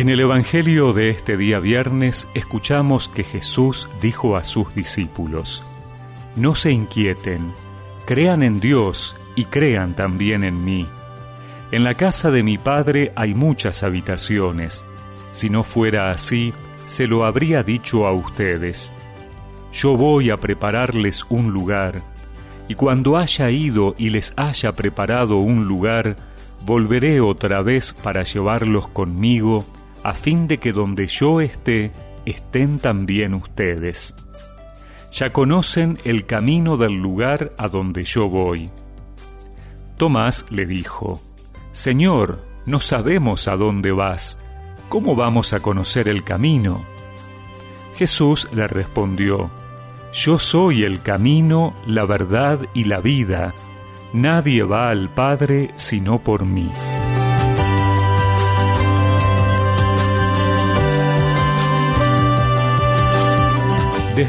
En el Evangelio de este día viernes escuchamos que Jesús dijo a sus discípulos, No se inquieten, crean en Dios y crean también en mí. En la casa de mi Padre hay muchas habitaciones. Si no fuera así, se lo habría dicho a ustedes. Yo voy a prepararles un lugar, y cuando haya ido y les haya preparado un lugar, volveré otra vez para llevarlos conmigo, a fin de que donde yo esté, estén también ustedes. Ya conocen el camino del lugar a donde yo voy. Tomás le dijo, Señor, no sabemos a dónde vas, ¿cómo vamos a conocer el camino? Jesús le respondió, Yo soy el camino, la verdad y la vida, nadie va al Padre sino por mí.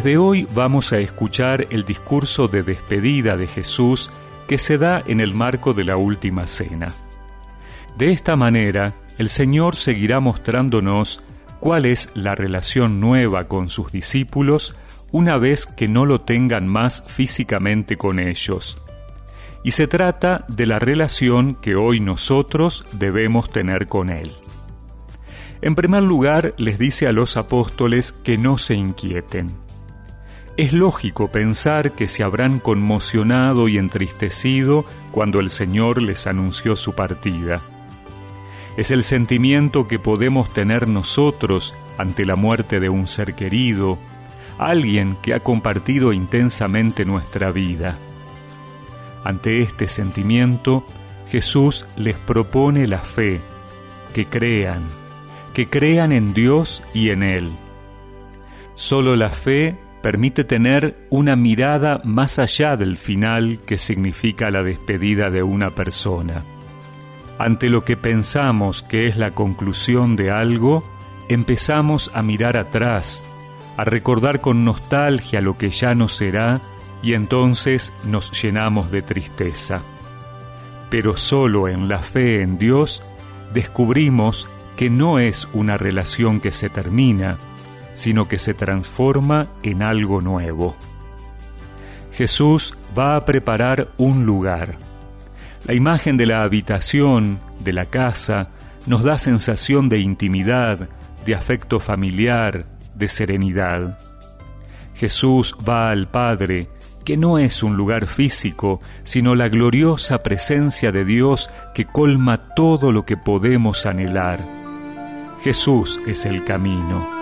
Desde hoy vamos a escuchar el discurso de despedida de Jesús que se da en el marco de la última cena. De esta manera, el Señor seguirá mostrándonos cuál es la relación nueva con sus discípulos una vez que no lo tengan más físicamente con ellos. Y se trata de la relación que hoy nosotros debemos tener con Él. En primer lugar, les dice a los apóstoles que no se inquieten es lógico pensar que se habrán conmocionado y entristecido cuando el Señor les anunció su partida. Es el sentimiento que podemos tener nosotros ante la muerte de un ser querido, alguien que ha compartido intensamente nuestra vida. Ante este sentimiento, Jesús les propone la fe, que crean, que crean en Dios y en Él. Solo la fe permite tener una mirada más allá del final que significa la despedida de una persona. Ante lo que pensamos que es la conclusión de algo, empezamos a mirar atrás, a recordar con nostalgia lo que ya no será y entonces nos llenamos de tristeza. Pero solo en la fe en Dios descubrimos que no es una relación que se termina, sino que se transforma en algo nuevo. Jesús va a preparar un lugar. La imagen de la habitación, de la casa, nos da sensación de intimidad, de afecto familiar, de serenidad. Jesús va al Padre, que no es un lugar físico, sino la gloriosa presencia de Dios que colma todo lo que podemos anhelar. Jesús es el camino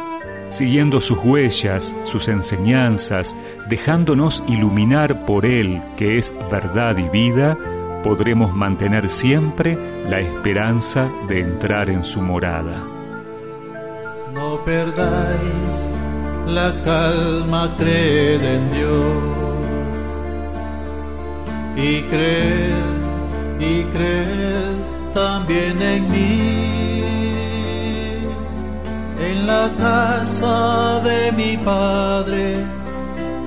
siguiendo sus huellas, sus enseñanzas, dejándonos iluminar por Él, que es verdad y vida, podremos mantener siempre la esperanza de entrar en su morada. No perdáis la calma, creed en Dios y creed y creed también en mí la casa de mi padre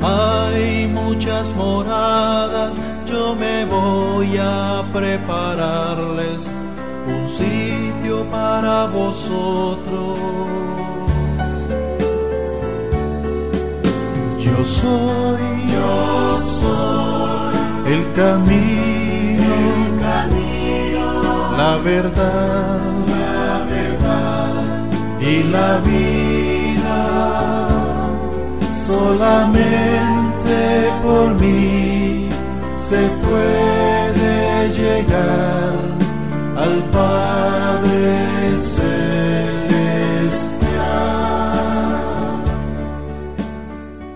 hay muchas moradas, yo me voy a prepararles un sitio para vosotros. Yo soy, yo soy el camino, el camino la verdad y la vida solamente por mí se puede llegar al Padre Celestial.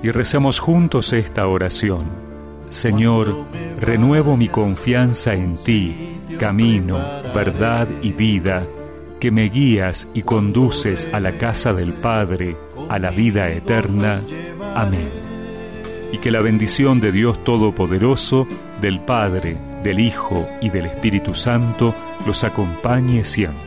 Y recemos juntos esta oración. Señor, renuevo mi confianza en ti, camino, verdad y vida que me guías y conduces a la casa del Padre, a la vida eterna. Amén. Y que la bendición de Dios Todopoderoso, del Padre, del Hijo y del Espíritu Santo los acompañe siempre.